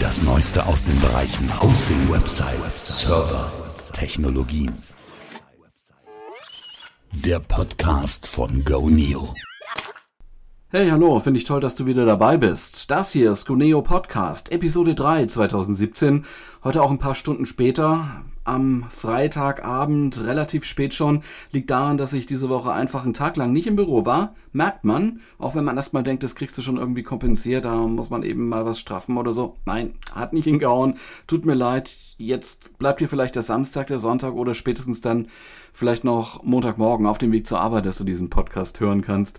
Das Neueste aus den Bereichen Hosting, Websites, Server, Technologien. Der Podcast von GoNeo. Hey, hallo, finde ich toll, dass du wieder dabei bist. Das hier ist GoNeo Podcast, Episode 3 2017. Heute auch ein paar Stunden später am Freitagabend, relativ spät schon, liegt daran, dass ich diese Woche einfach einen Tag lang nicht im Büro war. Merkt man, auch wenn man erstmal denkt, das kriegst du schon irgendwie kompensiert, da muss man eben mal was straffen oder so. Nein, hat nicht hingehauen. Tut mir leid. Jetzt bleibt hier vielleicht der Samstag, der Sonntag oder spätestens dann vielleicht noch Montagmorgen auf dem Weg zur Arbeit, dass du diesen Podcast hören kannst.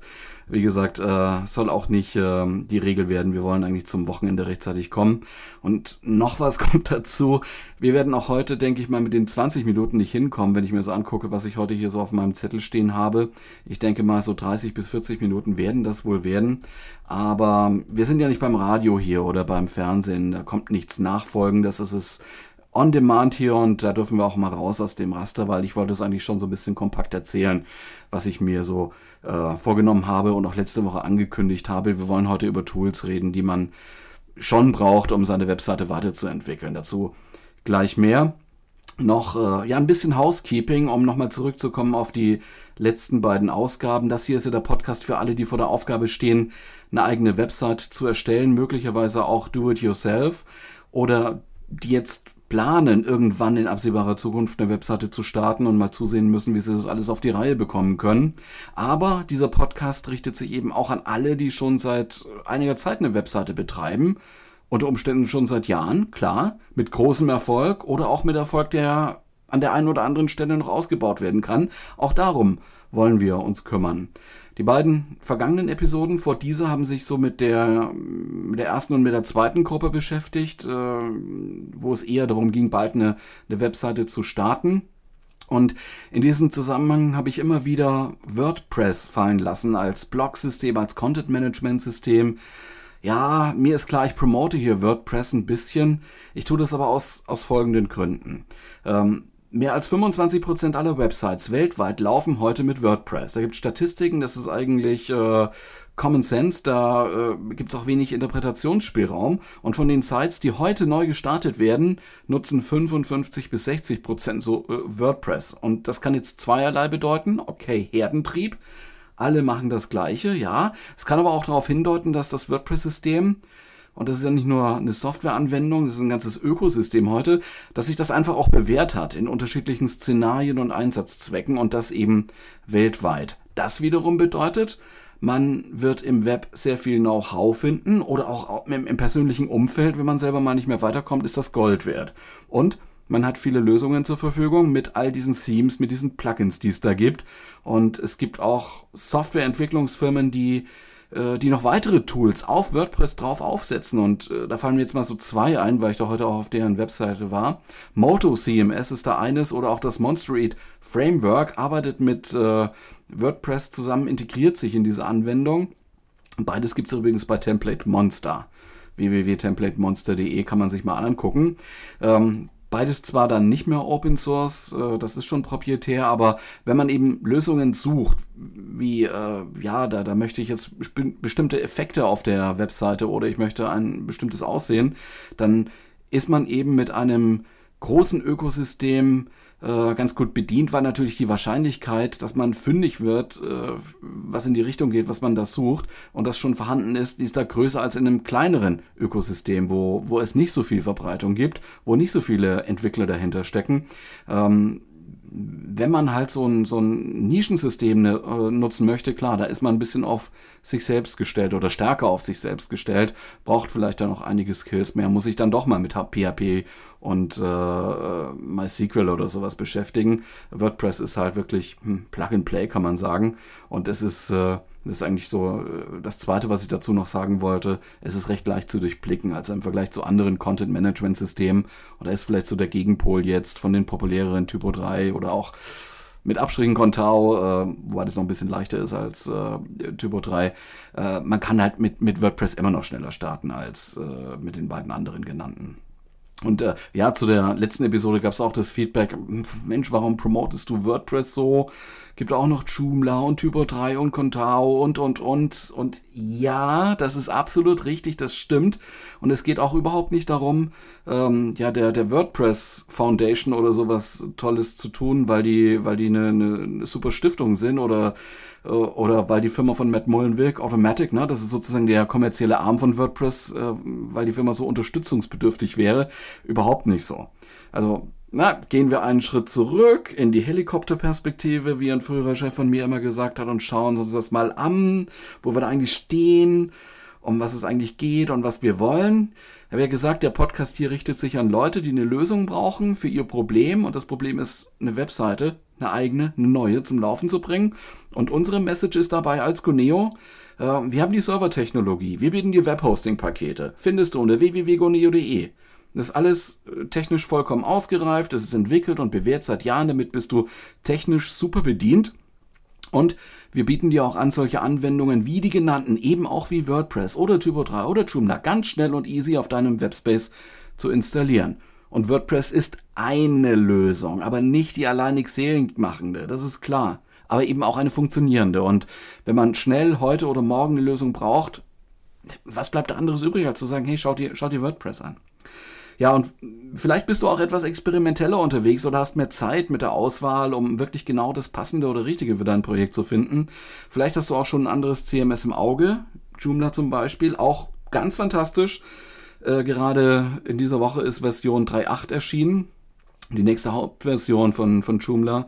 Wie gesagt, äh, soll auch nicht äh, die Regel werden. Wir wollen eigentlich zum Wochenende rechtzeitig kommen. Und noch was kommt dazu. Wir werden auch heute, denke ich mal, mit den 20 Minuten nicht hinkommen, wenn ich mir so angucke, was ich heute hier so auf meinem Zettel stehen habe. Ich denke mal, so 30 bis 40 Minuten werden das wohl werden. Aber wir sind ja nicht beim Radio hier oder beim Fernsehen. Da kommt nichts Nachfolgendes. Es ist on demand hier und da dürfen wir auch mal raus aus dem Raster, weil ich wollte es eigentlich schon so ein bisschen kompakt erzählen, was ich mir so äh, vorgenommen habe und auch letzte Woche angekündigt habe. Wir wollen heute über Tools reden, die man schon braucht, um seine Webseite weiterzuentwickeln. Dazu gleich mehr. Noch äh, ja ein bisschen Housekeeping, um nochmal zurückzukommen auf die letzten beiden Ausgaben. Das hier ist ja der Podcast für alle, die vor der Aufgabe stehen, eine eigene Website zu erstellen, möglicherweise auch do it yourself oder die jetzt planen, irgendwann in absehbarer Zukunft eine Webseite zu starten und mal zusehen müssen, wie sie das alles auf die Reihe bekommen können. Aber dieser Podcast richtet sich eben auch an alle, die schon seit einiger Zeit eine Webseite betreiben. Unter Umständen schon seit Jahren, klar, mit großem Erfolg oder auch mit Erfolg, der an der einen oder anderen Stelle noch ausgebaut werden kann. Auch darum wollen wir uns kümmern. Die beiden vergangenen Episoden vor dieser haben sich so mit der, mit der ersten und mit der zweiten Gruppe beschäftigt, äh, wo es eher darum ging, bald eine, eine Webseite zu starten. Und in diesem Zusammenhang habe ich immer wieder WordPress fallen lassen als Blog-System, als Content-Management-System. Ja, mir ist klar, ich promote hier WordPress ein bisschen. Ich tue das aber aus, aus folgenden Gründen. Ähm, Mehr als 25% aller Websites weltweit laufen heute mit WordPress. Da gibt es Statistiken, das ist eigentlich äh, Common Sense, da äh, gibt es auch wenig Interpretationsspielraum. Und von den Sites, die heute neu gestartet werden, nutzen 55 bis 60% so äh, WordPress. Und das kann jetzt zweierlei bedeuten. Okay, Herdentrieb. Alle machen das Gleiche, ja. Es kann aber auch darauf hindeuten, dass das WordPress-System und das ist ja nicht nur eine Softwareanwendung, das ist ein ganzes Ökosystem heute, dass sich das einfach auch bewährt hat in unterschiedlichen Szenarien und Einsatzzwecken und das eben weltweit. Das wiederum bedeutet, man wird im Web sehr viel Know-how finden oder auch im, im, persönlichen Umfeld, wenn man selber mal nicht mehr weiterkommt, ist das Gold wert. Und man hat viele Lösungen zur Verfügung mit all diesen Themes, mit diesen Plugins, die es da gibt. Und es gibt auch Softwareentwicklungsfirmen, die äh, die noch weitere Tools auf WordPress drauf aufsetzen. Und äh, da fallen mir jetzt mal so zwei ein, weil ich da heute auch auf deren Webseite war. Moto CMS ist da eines oder auch das Monster Eat Framework arbeitet mit äh, WordPress zusammen, integriert sich in diese Anwendung. Beides gibt es übrigens bei Template Monster www.templatemonster.de kann man sich mal angucken. Ähm, Beides zwar dann nicht mehr Open Source, äh, das ist schon proprietär, aber wenn man eben Lösungen sucht, wie, äh, ja, da, da möchte ich jetzt bestimmte Effekte auf der Webseite oder ich möchte ein bestimmtes Aussehen, dann ist man eben mit einem großen Ökosystem äh, ganz gut bedient, weil natürlich die Wahrscheinlichkeit, dass man fündig wird, äh, was in die Richtung geht, was man da sucht und das schon vorhanden ist, die ist da größer als in einem kleineren Ökosystem, wo, wo es nicht so viel Verbreitung gibt, wo nicht so viele Entwickler dahinter stecken. Ähm, wenn man halt so ein, so ein Nischensystem ne, äh, nutzen möchte, klar, da ist man ein bisschen auf sich selbst gestellt oder stärker auf sich selbst gestellt, braucht vielleicht dann noch einige Skills mehr, muss sich dann doch mal mit PHP und äh, MySQL oder sowas beschäftigen. WordPress ist halt wirklich hm, Plug and Play, kann man sagen. Und es ist äh, das ist eigentlich so äh, das Zweite, was ich dazu noch sagen wollte. Es ist recht leicht zu durchblicken, also im Vergleich zu anderen Content-Management-Systemen. Oder ist vielleicht so der Gegenpol jetzt von den populäreren Typo 3 oder auch mit Abstrichen Contao, äh, wobei das noch ein bisschen leichter ist als äh, Typo 3. Äh, man kann halt mit, mit WordPress immer noch schneller starten als äh, mit den beiden anderen genannten. Und äh, ja, zu der letzten Episode gab es auch das Feedback, Mensch, warum promotest du WordPress so? Gibt auch noch Joomla und Typo 3 und Contao und, und, und. Und ja, das ist absolut richtig, das stimmt. Und es geht auch überhaupt nicht darum, ähm, ja, der, der WordPress Foundation oder sowas Tolles zu tun, weil die, weil die eine, eine super Stiftung sind oder oder weil die Firma von Matt Mullenweg, Automatic, ne, das ist sozusagen der kommerzielle Arm von WordPress, äh, weil die Firma so unterstützungsbedürftig wäre, überhaupt nicht so. Also, na, gehen wir einen Schritt zurück in die Helikopterperspektive, wie ein früherer Chef von mir immer gesagt hat, und schauen uns das mal an, wo wir da eigentlich stehen, um was es eigentlich geht und was wir wollen. Ich habe ja gesagt, der Podcast hier richtet sich an Leute, die eine Lösung brauchen für ihr Problem. Und das Problem ist eine Webseite, eine eigene, eine neue zum Laufen zu bringen. Und unsere Message ist dabei als Goneo, äh, wir haben die Servertechnologie, wir bieten die Webhosting-Pakete. Findest du unter www.goneo.de. Das ist alles äh, technisch vollkommen ausgereift, es ist entwickelt und bewährt seit Jahren, damit bist du technisch super bedient. Und wir bieten dir auch an, solche Anwendungen wie die genannten, eben auch wie WordPress oder Typo 3 oder Joomla, ganz schnell und easy auf deinem Webspace zu installieren. Und WordPress ist eine Lösung, aber nicht die alleinig seelenmachende, das ist klar. Aber eben auch eine funktionierende. Und wenn man schnell heute oder morgen eine Lösung braucht, was bleibt da anderes übrig, als zu sagen, hey, schau dir, schau dir WordPress an. Ja, und vielleicht bist du auch etwas experimenteller unterwegs oder hast mehr Zeit mit der Auswahl, um wirklich genau das Passende oder Richtige für dein Projekt zu finden. Vielleicht hast du auch schon ein anderes CMS im Auge, Joomla zum Beispiel, auch ganz fantastisch. Äh, gerade in dieser Woche ist Version 3.8 erschienen. Die nächste Hauptversion von, von Joomla,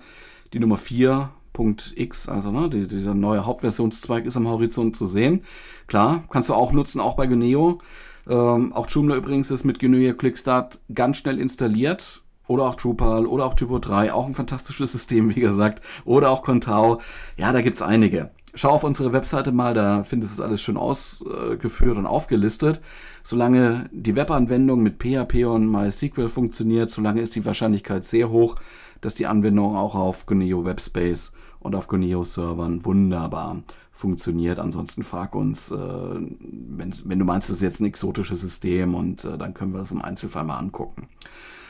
die Nummer 4.x, also ne, die, dieser neue Hauptversionszweig ist am Horizont zu sehen. Klar, kannst du auch nutzen, auch bei Geneo. Ähm, auch Joomla übrigens ist mit GNU Clickstart ganz schnell installiert. Oder auch Drupal oder auch Typo 3, auch ein fantastisches System, wie gesagt. Oder auch Contao. Ja, da gibt's einige. Schau auf unsere Webseite mal, da findest du alles schön ausgeführt und aufgelistet. Solange die Webanwendung mit PHP und MySQL funktioniert, solange ist die Wahrscheinlichkeit sehr hoch, dass die Anwendung auch auf GNU Webspace und auf GNU Servern wunderbar funktioniert. Ansonsten frag uns, äh, wenn du meinst, das ist jetzt ein exotisches System und äh, dann können wir das im Einzelfall mal angucken.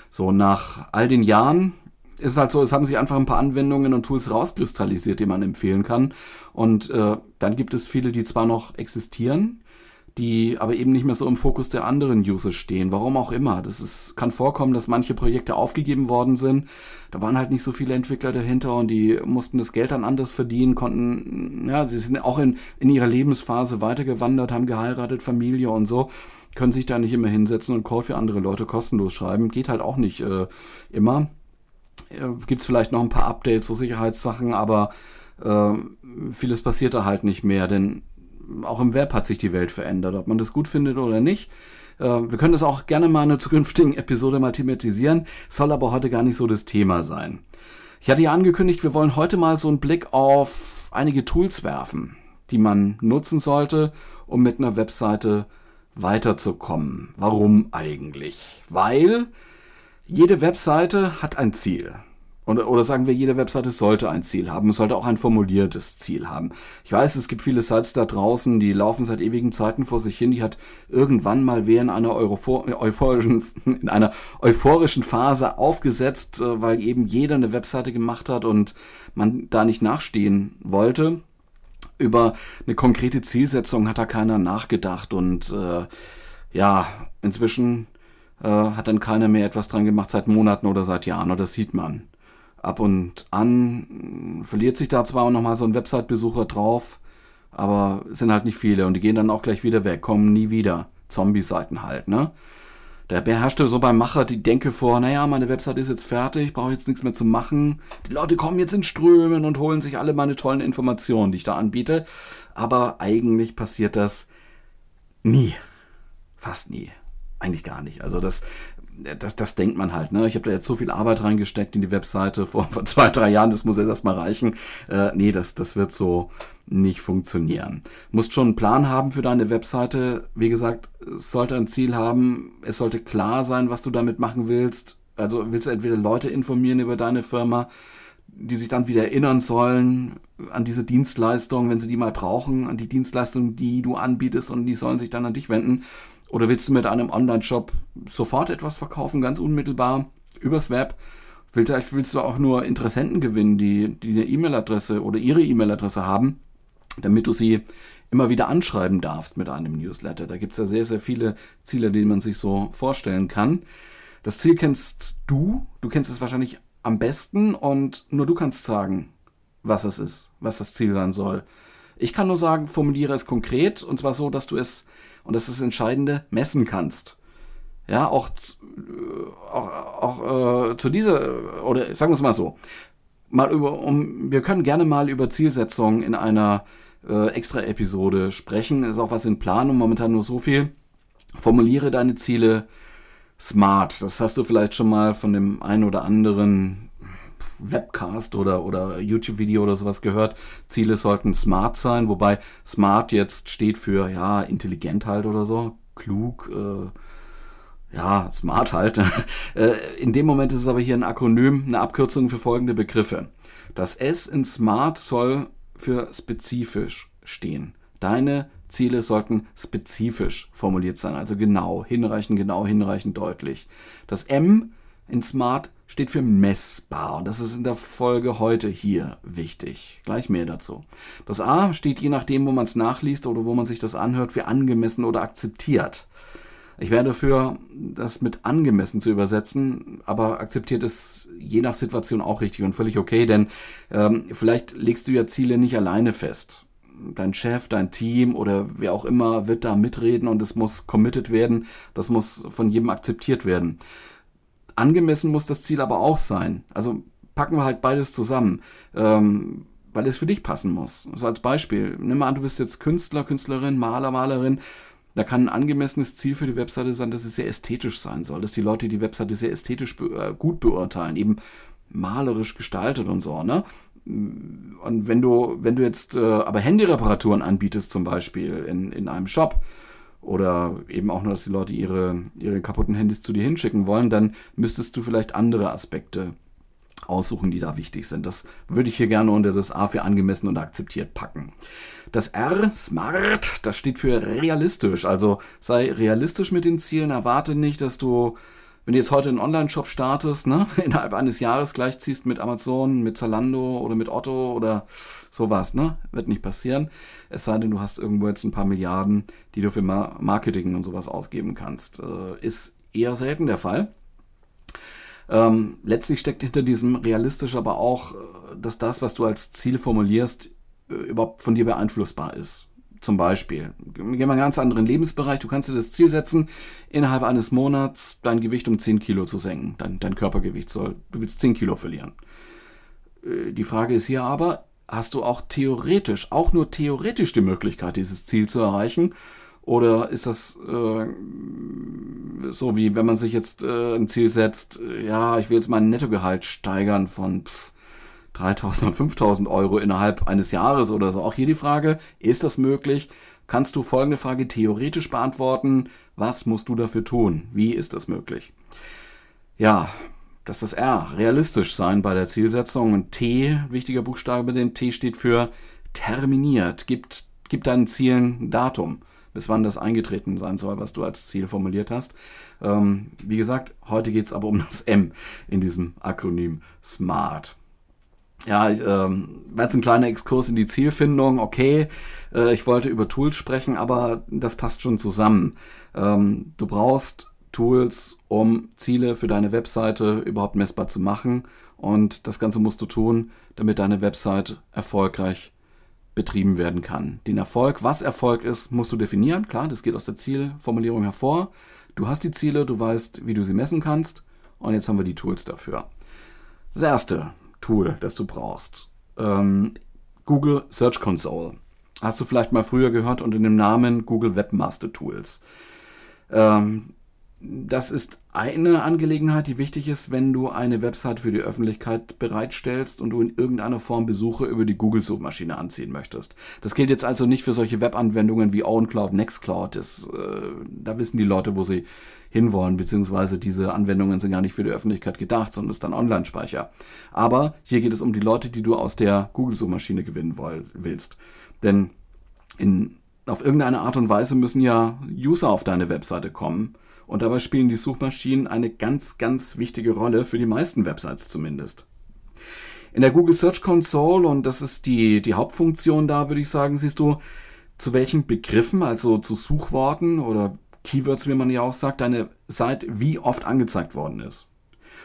So, nach all den Jahren ist es halt so, es haben sich einfach ein paar Anwendungen und Tools rauskristallisiert, die man empfehlen kann. Und äh, dann gibt es viele, die zwar noch existieren, die aber eben nicht mehr so im Fokus der anderen User stehen. Warum auch immer. Das ist, kann vorkommen, dass manche Projekte aufgegeben worden sind. Da waren halt nicht so viele Entwickler dahinter und die mussten das Geld dann anders verdienen, konnten, ja, sie sind auch in, in ihrer Lebensphase weitergewandert, haben geheiratet, Familie und so können sich da nicht immer hinsetzen und Code für andere Leute kostenlos schreiben. Geht halt auch nicht äh, immer. Äh, Gibt es vielleicht noch ein paar Updates, so Sicherheitssachen, aber äh, vieles passiert da halt nicht mehr, denn auch im Web hat sich die Welt verändert, ob man das gut findet oder nicht. Äh, wir können das auch gerne mal in einer zukünftigen Episode mal thematisieren, soll aber heute gar nicht so das Thema sein. Ich hatte ja angekündigt, wir wollen heute mal so einen Blick auf einige Tools werfen, die man nutzen sollte, um mit einer Webseite weiterzukommen. Warum eigentlich? Weil jede Webseite hat ein Ziel. Oder, oder sagen wir, jede Webseite sollte ein Ziel haben. Sollte auch ein formuliertes Ziel haben. Ich weiß, es gibt viele Sites da draußen, die laufen seit ewigen Zeiten vor sich hin. Die hat irgendwann mal während einer euphorischen, in einer euphorischen Phase aufgesetzt, äh, weil eben jeder eine Webseite gemacht hat und man da nicht nachstehen wollte. Über eine konkrete Zielsetzung hat da keiner nachgedacht und äh, ja, inzwischen äh, hat dann keiner mehr etwas dran gemacht seit Monaten oder seit Jahren, oder das sieht man ab und an verliert sich da zwar auch nochmal so ein Website-Besucher drauf, aber es sind halt nicht viele und die gehen dann auch gleich wieder weg, kommen nie wieder. Zombie-Seiten halt, ne? Da beherrschte so beim Macher die Denke vor, naja, meine Website ist jetzt fertig, brauche jetzt nichts mehr zu machen. Die Leute kommen jetzt in Strömen und holen sich alle meine tollen Informationen, die ich da anbiete. Aber eigentlich passiert das nie. Fast nie. Eigentlich gar nicht. Also das das, das denkt man halt. Ne? Ich habe da jetzt so viel Arbeit reingesteckt in die Webseite vor, vor zwei, drei Jahren, das muss jetzt erstmal reichen. Äh, nee, das, das wird so nicht funktionieren. Musst schon einen Plan haben für deine Webseite. Wie gesagt, es sollte ein Ziel haben. Es sollte klar sein, was du damit machen willst. Also willst du entweder Leute informieren über deine Firma, die sich dann wieder erinnern sollen an diese Dienstleistung, wenn sie die mal brauchen, an die Dienstleistung, die du anbietest und die sollen sich dann an dich wenden Oder willst du mit einem Online-Shop sofort etwas verkaufen, ganz unmittelbar, übers Web? Vielleicht willst du auch nur Interessenten gewinnen, die, die eine E-Mail-Adresse oder ihre E-Mail-Adresse haben, damit du sie immer wieder anschreiben darfst mit einem Newsletter. Da gibt es ja sehr, sehr viele Ziele, die man sich so vorstellen kann. Das Ziel kennst du, du kennst es wahrscheinlich am besten und nur du kannst sagen, was es ist, was das Ziel sein soll. Ich kann nur sagen, formuliere es konkret und zwar so, dass du es, und das ist das Entscheidende, messen kannst. Ja, auch, auch, auch äh, zu dieser, oder sagen wir es mal so, mal über, um, wir können gerne mal über Zielsetzungen in einer äh, extra Episode sprechen. Ist auch was in Planung, momentan nur so viel. Formuliere deine Ziele smart. Das hast du vielleicht schon mal von dem einen oder anderen Webcast oder, oder YouTube-Video oder sowas gehört. Ziele sollten smart sein, wobei smart jetzt steht für, ja, intelligent halt oder so, klug, äh, ja, smart halt. Äh, in dem Moment ist es aber hier ein Akronym, eine Abkürzung für folgende Begriffe. Das S in smart soll für spezifisch stehen. Deine Ziele sollten spezifisch formuliert sein, also genau, hinreichend genau, hinreichend deutlich. Das M in Smart steht für messbar und das ist in der Folge heute hier wichtig. Gleich mehr dazu. Das A steht je nachdem, wo man es nachliest oder wo man sich das anhört, für angemessen oder akzeptiert. Ich wäre dafür, das mit angemessen zu übersetzen, aber akzeptiert ist je nach Situation auch richtig und völlig okay, denn ähm, vielleicht legst du ja Ziele nicht alleine fest dein Chef, dein Team oder wer auch immer wird da mitreden und es muss committed werden, das muss von jedem akzeptiert werden. Angemessen muss das Ziel aber auch sein. Also packen wir halt beides zusammen, ähm, weil es für dich passen muss. Also als Beispiel, nimm mal an, du bist jetzt Künstler, Künstlerin, Maler, Malerin. Da kann ein angemessenes Ziel für die Webseite sein, dass es sehr ästhetisch sein soll, dass die Leute die Webseite sehr ästhetisch be äh, gut beurteilen, eben malerisch gestaltet und so. Ne? Und wenn du, wenn du jetzt äh, aber Handyreparaturen anbietest, zum Beispiel in, in einem Shop, oder eben auch nur, dass die Leute ihre, ihre kaputten Handys zu dir hinschicken wollen, dann müsstest du vielleicht andere Aspekte aussuchen, die da wichtig sind. Das würde ich hier gerne unter das A für angemessen und akzeptiert packen. Das R, smart, das steht für realistisch. Also sei realistisch mit den Zielen, erwarte nicht, dass du wenn du jetzt heute einen Online-Shop startest, ne, innerhalb eines Jahres gleichziehst mit Amazon, mit Zalando oder mit Otto oder sowas, ne, wird nicht passieren. Es sei denn, du hast irgendwo jetzt ein paar Milliarden, die du für Marketing und sowas ausgeben kannst. Äh, ist eher selten der Fall. Ähm, letztlich steckt hinter diesem realistisch aber auch, äh, dass das, was du als Ziel formulierst, äh, überhaupt von dir beeinflussbar ist. Zum Beispiel, gehen wir einen ganz anderen Lebensbereich. Du kannst dir das Ziel setzen, innerhalb eines Monats dein Gewicht um 10 Kilo zu senken. Dein, dein Körpergewicht soll, du willst 10 Kilo verlieren. Äh, die Frage ist hier aber, hast du auch theoretisch, auch nur theoretisch die Möglichkeit, dieses Ziel zu erreichen? Oder ist das äh, so wie wenn man sich jetzt äh, ein Ziel setzt, ja, ich will jetzt mein Nettogehalt steigern von pff, 3000 oder 5000 Euro innerhalb eines Jahres oder so. Auch hier die Frage, ist das möglich? Kannst du folgende Frage theoretisch beantworten? Was musst du dafür tun? Wie ist das möglich? Ja, das ist R, realistisch sein bei der Zielsetzung. Und T, wichtiger Buchstabe, den T steht für terminiert. Gibt, gibt deinen Zielen ein Datum, bis wann das eingetreten sein soll, was du als Ziel formuliert hast. Ähm, wie gesagt, heute geht es aber um das M in diesem Akronym SMART. Ja, ähm, war jetzt ein kleiner Exkurs in die Zielfindung. Okay, äh, ich wollte über Tools sprechen, aber das passt schon zusammen. Ähm, du brauchst Tools, um Ziele für deine Webseite überhaupt messbar zu machen. Und das Ganze musst du tun, damit deine Website erfolgreich betrieben werden kann. Den Erfolg, was Erfolg ist, musst du definieren. Klar, das geht aus der Zielformulierung hervor. Du hast die Ziele, du weißt, wie du sie messen kannst. Und jetzt haben wir die Tools dafür. Das erste, Tool, das du brauchst. Ähm, Google Search Console. Hast du vielleicht mal früher gehört unter dem Namen Google Webmaster Tools. Ähm, das ist eine Angelegenheit, die wichtig ist, wenn du eine Website für die Öffentlichkeit bereitstellst und du in irgendeiner Form Besucher über die Google-Suchmaschine anziehen möchtest. Das gilt jetzt also nicht für solche Webanwendungen wie OwnCloud, Nextcloud. Das, äh, da wissen die Leute, wo sie hinwollen, beziehungsweise diese Anwendungen sind gar nicht für die Öffentlichkeit gedacht, sondern ist dann Online-Speicher. Aber hier geht es um die Leute, die du aus der Google-Suchmaschine gewinnen willst. Denn in auf irgendeine Art und Weise müssen ja User auf deine Webseite kommen. Und dabei spielen die Suchmaschinen eine ganz, ganz wichtige Rolle, für die meisten Websites zumindest. In der Google Search Console, und das ist die, die Hauptfunktion da, würde ich sagen, siehst du, zu welchen Begriffen, also zu Suchworten oder Keywords, wie man ja auch sagt, deine Seite wie oft angezeigt worden ist.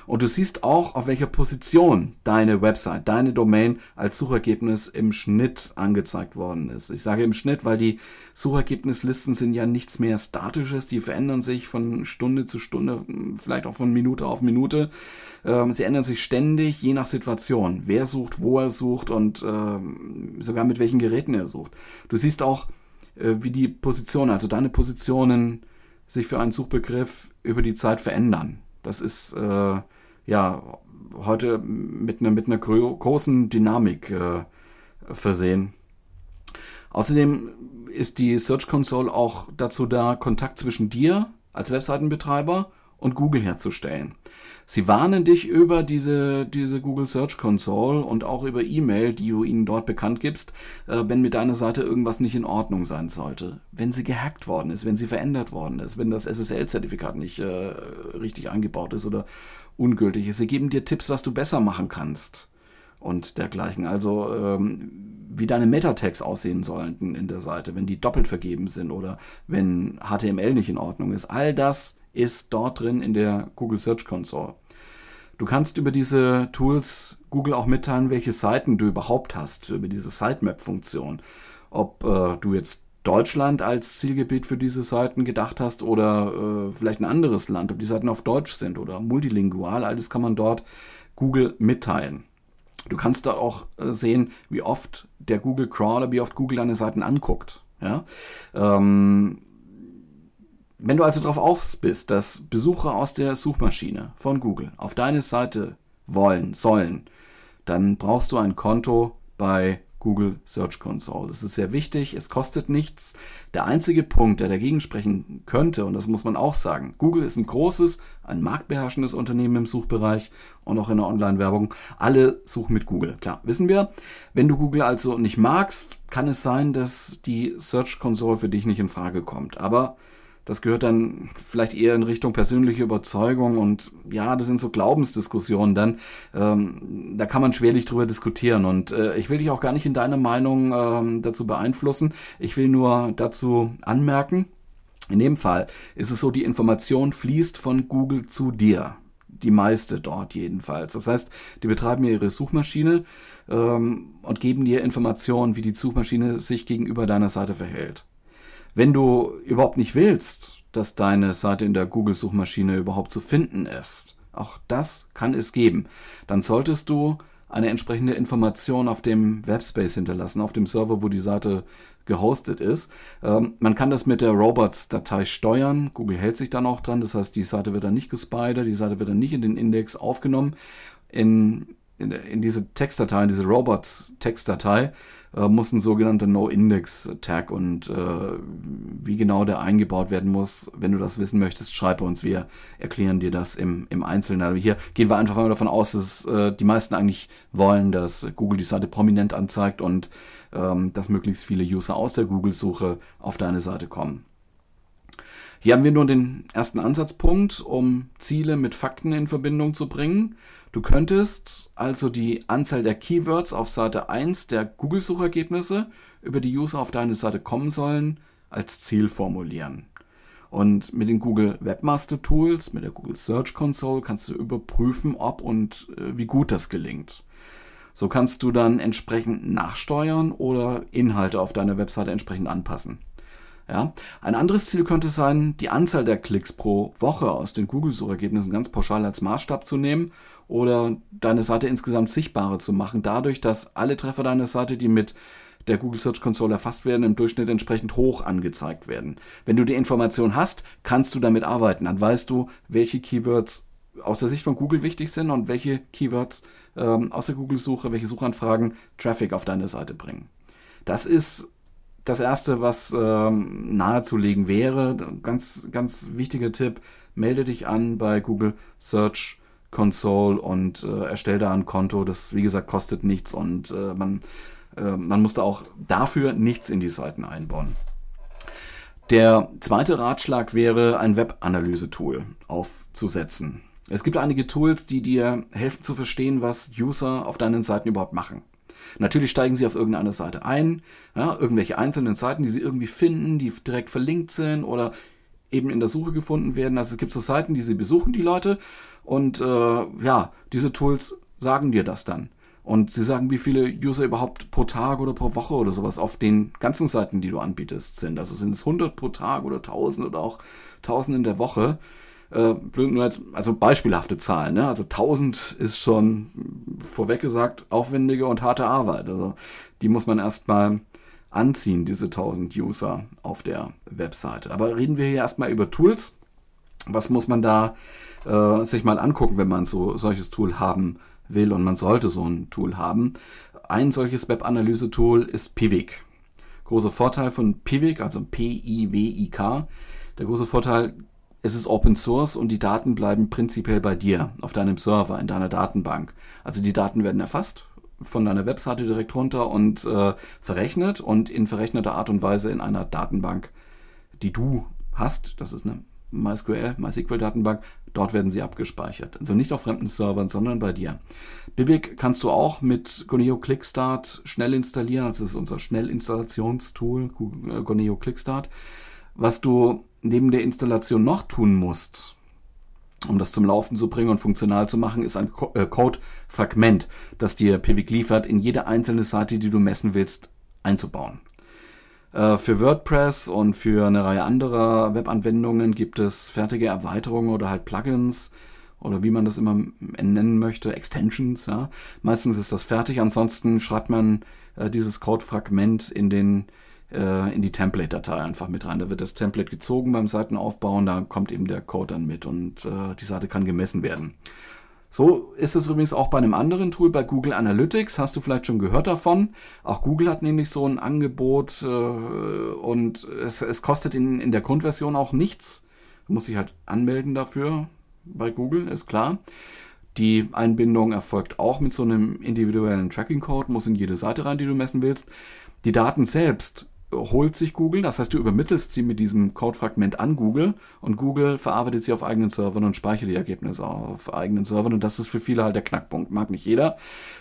Und du siehst auch, auf welcher Position deine Website, deine Domain als Suchergebnis im Schnitt angezeigt worden ist. Ich sage im Schnitt, weil die Suchergebnislisten sind ja nichts mehr Statisches, die verändern sich von Stunde zu Stunde, vielleicht auch von Minute auf Minute. Ähm, sie ändern sich ständig, je nach Situation. Wer sucht, wo er sucht und äh, sogar mit welchen Geräten er sucht. Du siehst auch, äh, wie die Positionen, also deine Positionen sich für einen Suchbegriff über die Zeit verändern. Das ist äh, ja heute mit einer, mit einer großen Dynamik äh, versehen. Außerdem ist die Search Console auch dazu da, Kontakt zwischen dir als Webseitenbetreiber und Google herzustellen. Sie warnen dich über diese, diese Google Search Console und auch über E-Mail, die du ihnen dort bekannt gibst, äh, wenn mit deiner Seite irgendwas nicht in Ordnung sein sollte. Wenn sie gehackt worden ist, wenn sie verändert worden ist, wenn das SSL-Zertifikat nicht äh, richtig eingebaut ist oder ungültig ist. Sie geben dir Tipps, was du besser machen kannst und dergleichen. Also ähm, wie deine Meta-Tags aussehen sollten in der Seite, wenn die doppelt vergeben sind oder wenn HTML nicht in Ordnung ist. All das ist dort drin in der Google Search Console. Du kannst über diese Tools Google auch mitteilen, welche Seiten du überhaupt hast, über diese Sitemap-Funktion. Ob äh, du jetzt Deutschland als Zielgebiet für diese Seiten gedacht hast oder äh, vielleicht ein anderes Land, ob die Seiten auf Deutsch sind oder multilingual, alles kann man dort Google mitteilen. Du kannst da auch äh, sehen, wie oft der Google Crawler, wie oft Google deine Seiten anguckt. Ja? Ähm, wenn du also darauf aus bist, dass Besucher aus der Suchmaschine von Google auf deine Seite wollen, sollen, dann brauchst du ein Konto bei Google Search Console. Das ist sehr wichtig, es kostet nichts. Der einzige Punkt, der dagegen sprechen könnte, und das muss man auch sagen, Google ist ein großes, ein marktbeherrschendes Unternehmen im Suchbereich und auch in der Online-Werbung. Alle suchen mit Google. Klar, wissen wir. Wenn du Google also nicht magst, kann es sein, dass die Search Console für dich nicht in Frage kommt. Aber das gehört dann vielleicht eher in Richtung persönliche Überzeugung und ja, das sind so Glaubensdiskussionen dann. Ähm, da kann man schwerlich drüber diskutieren und äh, ich will dich auch gar nicht in deiner Meinung ähm, dazu beeinflussen. Ich will nur dazu anmerken, in dem Fall ist es so, die Information fließt von Google zu dir. Die meiste dort jedenfalls. Das heißt, die betreiben ihre Suchmaschine ähm, und geben dir Informationen, wie die Suchmaschine sich gegenüber deiner Seite verhält. Wenn du überhaupt nicht willst, dass deine Seite in der Google-Suchmaschine überhaupt zu finden ist, auch das kann es geben, dann solltest du eine entsprechende Information auf dem Webspace hinterlassen, auf dem Server, wo die Seite gehostet ist. Ähm, man kann das mit der Robots-Datei steuern. Google hält sich dann auch dran. Das heißt, die Seite wird dann nicht gespidert, die Seite wird dann nicht in den Index aufgenommen. In, in, in diese Textdatei, in diese Robots-Textdatei, äh, muss ein sogenannter No-Index-Tag und äh, wie genau der eingebaut werden muss, wenn du das wissen möchtest, schreibe uns. Wir erklären dir das im, im Einzelnen. Aber hier gehen wir einfach mal davon aus, dass äh, die meisten eigentlich wollen, dass Google die Seite prominent anzeigt und ähm, dass möglichst viele User aus der Google-Suche auf deine Seite kommen. Hier haben wir nur den ersten Ansatzpunkt, um Ziele mit Fakten in Verbindung zu bringen. Du könntest also die Anzahl der Keywords auf Seite 1 der Google-Suchergebnisse, über die User auf deine Seite kommen sollen, als Ziel formulieren. Und mit den Google Webmaster Tools, mit der Google Search Console kannst du überprüfen, ob und äh, wie gut das gelingt. So kannst du dann entsprechend nachsteuern oder Inhalte auf deiner Webseite entsprechend anpassen. Ja? Ein anderes Ziel könnte sein, die Anzahl der Klicks pro Woche aus den Google-Suchergebnissen ganz pauschal als Maßstab zu nehmen oder deine Seite insgesamt sichtbarer zu machen, dadurch, dass alle Treffer deiner Seite, die mit der Google Search Console erfasst werden, im Durchschnitt entsprechend hoch angezeigt werden. Wenn du die Information hast, kannst du damit arbeiten. Dann weißt du, welche Keywords aus der Sicht von Google wichtig sind und welche Keywords ähm, aus der Google-Suche, welche Suchanfragen Traffic auf deine Seite bringen. Das ist das erste, was ähm, nahezulegen wäre, ganz, ganz wichtiger Tipp, melde dich an bei Google Search Console und äh, erstell da ein Konto. Das, wie gesagt, kostet nichts und äh, man, äh, man muss da auch dafür nichts in die Seiten einbauen. Der zweite Ratschlag wäre, ein Web-Analyse-Tool aufzusetzen. Es gibt einige Tools, die dir helfen zu verstehen, was User auf deinen Seiten überhaupt machen. Natürlich steigen sie auf irgendeine Seite ein, ja, irgendwelche einzelnen Seiten, die sie irgendwie finden, die direkt verlinkt sind oder eben in der Suche gefunden werden. Also es gibt so Seiten, die sie besuchen, die Leute. Und äh, ja, diese Tools sagen dir das dann. Und sie sagen, wie viele User überhaupt pro Tag oder pro Woche oder sowas auf den ganzen Seiten, die du anbietest, sind. Also sind es 100 pro Tag oder 1000 oder auch 1000 in der Woche. Äh, nur als, also beispielhafte Zahlen. Ne? Also 1000 ist schon vorweg gesagt aufwendige und harte Arbeit. Also die muss man erstmal anziehen, diese 1000 User auf der Webseite. Aber reden wir hier erstmal über Tools. Was muss man da äh, sich mal angucken, wenn man so solches Tool haben will und man sollte so ein Tool haben? Ein solches Web-Analyse-Tool ist Pivik. Großer Vorteil von Pivik, also P-I-W-I-K. Der große Vorteil, es ist Open Source und die Daten bleiben prinzipiell bei dir, auf deinem Server, in deiner Datenbank. Also die Daten werden erfasst von deiner Webseite direkt runter und äh, verrechnet und in verrechneter Art und Weise in einer Datenbank, die du hast. Das ist eine MySQL, MySQL-Datenbank. Dort werden sie abgespeichert. Also nicht auf fremden Servern, sondern bei dir. Bibic kannst du auch mit Goneo Clickstart schnell installieren. Das ist unser Schnellinstallationstool, äh, Goneo Clickstart. Was du neben der Installation noch tun musst, um das zum Laufen zu bringen und funktional zu machen, ist ein äh, Code-Fragment, das dir Pivik liefert, in jede einzelne Seite, die du messen willst, einzubauen. Äh, für WordPress und für eine Reihe anderer Webanwendungen gibt es fertige Erweiterungen oder halt Plugins oder wie man das immer nennen möchte, Extensions. Ja. Meistens ist das fertig, ansonsten schreibt man äh, dieses Code-Fragment in den äh, in die Template-Datei einfach mit rein. Da wird das Template gezogen beim Seitenaufbau und da kommt eben der Code dann mit und äh, die Seite kann gemessen werden. So ist es übrigens auch bei einem anderen Tool, bei Google Analytics. Hast du vielleicht schon gehört davon? Auch Google hat nämlich so ein Angebot äh, und es, es kostet in, in der Grundversion auch nichts. Du musst dich halt anmelden dafür bei Google, ist klar. Die Einbindung erfolgt auch mit so einem individuellen Tracking-Code, muss in jede Seite rein, die du messen willst. Die Daten selbst holt sich Google. Das heißt, du übermittelst sie mit diesem Codefragment an Google und Google verarbeitet sie auf eigenen Servern und speichert die Ergebnisse auf eigenen Servern. Und das ist für viele halt der Knackpunkt. Mag nicht jeder,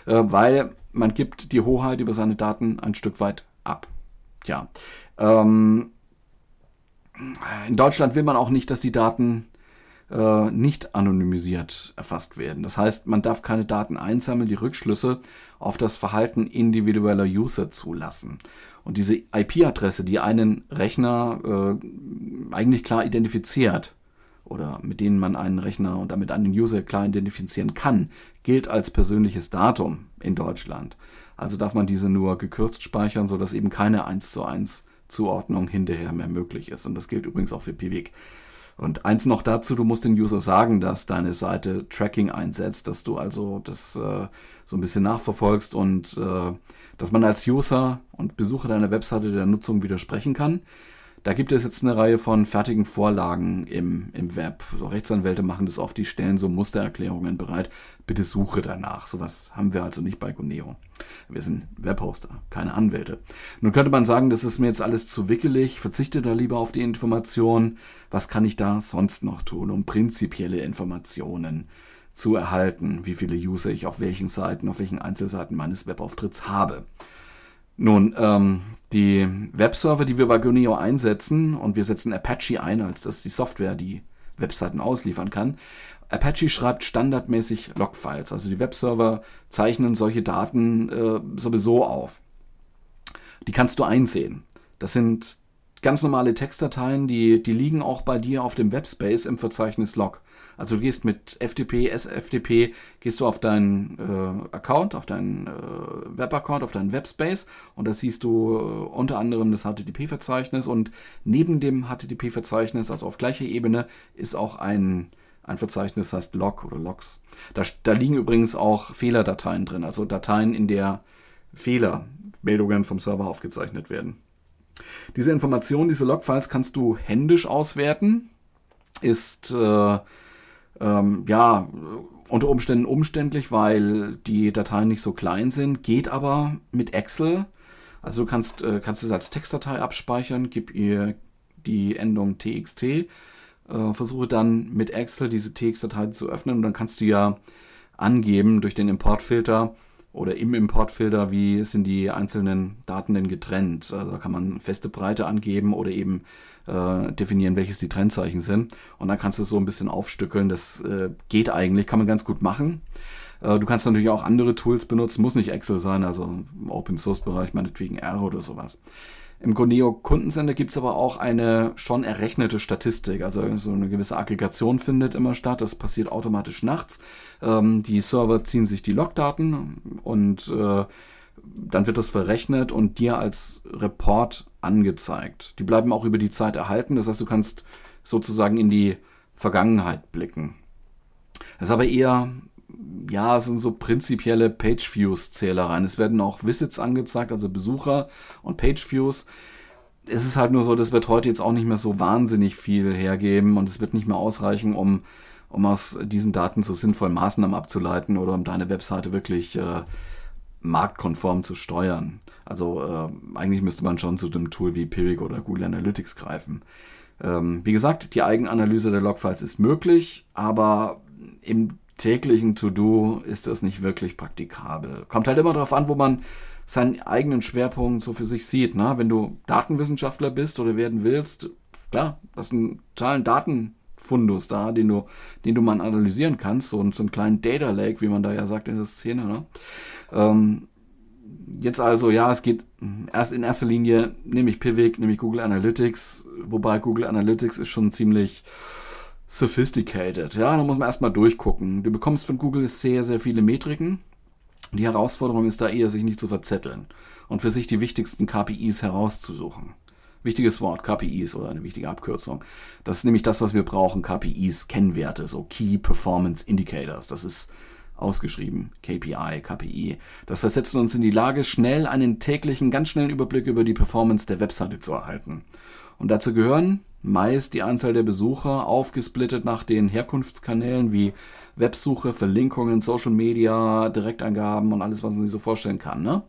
äh, weil man gibt die Hoheit über seine Daten ein Stück weit ab. Tja. Ähm, in Deutschland will man auch nicht, dass die Daten äh, nicht anonymisiert erfasst werden. Das heißt, man darf keine Daten einsammeln, die Rückschlüsse auf das Verhalten individueller User zulassen. Und diese IP-Adresse, die einen Rechner äh, eigentlich klar identifiziert oder mit denen man einen Rechner und damit einen User klar identifizieren kann, gilt als persönliches Datum in Deutschland. Also darf man diese nur gekürzt speichern, sodass eben keine 1 zu 1 Zuordnung hinterher mehr möglich ist. Und das gilt übrigens auch für Pivik. Und eins noch dazu, du musst den User sagen, dass deine Seite Tracking einsetzt, dass du also das äh, so ein bisschen nachverfolgst und äh, dass man als User und Besucher deiner Webseite der Nutzung widersprechen kann. Da gibt es jetzt eine Reihe von fertigen Vorlagen im, im Web. So Rechtsanwälte machen das oft, die stellen so Mustererklärungen bereit. Bitte suche danach. Sowas haben wir also nicht bei Guneo. Wir sind Webhoster, keine Anwälte. Nun könnte man sagen, das ist mir jetzt alles zu wickelig, verzichte da lieber auf die Information. Was kann ich da sonst noch tun, um prinzipielle Informationen zu erhalten, wie viele User ich auf welchen Seiten, auf welchen Einzelseiten meines Webauftritts habe? Nun, ähm, die Webserver, die wir bei Guneo einsetzen, und wir setzen Apache ein, als das die Software, die Webseiten ausliefern kann. Apache schreibt standardmäßig Logfiles, also die Webserver zeichnen solche Daten äh, sowieso auf. Die kannst du einsehen. Das sind ganz normale Textdateien, die, die liegen auch bei dir auf dem Webspace im Verzeichnis Log. Also du gehst mit FTP, SFTP, gehst du auf deinen äh, Account, auf deinen äh, Web-Account, auf deinen Webspace und da siehst du äh, unter anderem das HTTP-Verzeichnis und neben dem HTTP-Verzeichnis, also auf gleicher Ebene, ist auch ein, ein Verzeichnis, das heißt Log oder Logs. Da, da liegen übrigens auch Fehlerdateien drin, also Dateien, in der Fehlermeldungen vom Server aufgezeichnet werden. Diese Informationen, diese Logfiles kannst du händisch auswerten. Ist äh, ähm, ja unter Umständen umständlich, weil die Dateien nicht so klein sind, geht aber mit Excel. Also du kannst, äh, kannst es als Textdatei abspeichern, gib ihr die Endung txt, äh, versuche dann mit Excel diese TX-Datei zu öffnen und dann kannst du ja angeben durch den Importfilter oder im Importfilter, wie sind die einzelnen Daten denn getrennt. Also da kann man feste Breite angeben oder eben äh, definieren, welches die Trennzeichen sind. Und dann kannst du es so ein bisschen aufstückeln. Das äh, geht eigentlich, kann man ganz gut machen. Äh, du kannst natürlich auch andere Tools benutzen, muss nicht Excel sein, also im Open Source Bereich meinetwegen R oder sowas. Im Goneo Kundensender gibt es aber auch eine schon errechnete Statistik. Also so eine gewisse Aggregation findet immer statt. Das passiert automatisch nachts. Ähm, die Server ziehen sich die Logdaten und äh, dann wird das verrechnet und dir als Report angezeigt. Die bleiben auch über die Zeit erhalten. Das heißt, du kannst sozusagen in die Vergangenheit blicken. Das ist aber eher ja, es sind so prinzipielle Page-Views-Zählereien. Es werden auch Visits angezeigt, also Besucher und Page-Views. Es ist halt nur so, das wird heute jetzt auch nicht mehr so wahnsinnig viel hergeben und es wird nicht mehr ausreichen, um, um aus diesen Daten so sinnvoll Maßnahmen abzuleiten oder um deine Webseite wirklich äh, marktkonform zu steuern. Also äh, eigentlich müsste man schon zu dem Tool wie Pivik oder Google Analytics greifen. Ähm, wie gesagt, die Eigenanalyse der Logfiles ist möglich, aber im täglichen To-Do ist das nicht wirklich praktikabel. Kommt halt immer darauf an, wo man seinen eigenen Schwerpunkt so für sich sieht. Ne? Wenn du Datenwissenschaftler bist oder werden willst, klar, das ist ein totalen Datenfundus da, den du, den du mal analysieren kannst. So, so einen kleinen Data Lake, wie man da ja sagt in der Szene. Ne? Ähm, jetzt also, ja, es geht erst in erster Linie, nehme ich Pivik, nehme ich Google Analytics, wobei Google Analytics ist schon ziemlich sophisticated. Ja, da muss man erstmal durchgucken. Du bekommst von Google sehr, sehr viele Metriken. Die Herausforderung ist da eher, sich nicht zu verzetteln und für sich die wichtigsten KPIs herauszusuchen. Wichtiges Wort, KPIs oder eine wichtige Abkürzung. Das ist nämlich das, was wir brauchen, KPIs, Kennwerte, so Key Performance Indicators. Das ist ausgeschrieben, KPI, KPI. Das versetzt uns in die Lage, schnell einen täglichen, ganz schnellen Überblick über die Performance der Webseite zu erhalten. Und dazu gehören meist die Anzahl der Besucher aufgesplittet nach den Herkunftskanälen wie Websuche, Verlinkungen, Social Media, Direktangaben und alles, was man sich so vorstellen kann. Ne?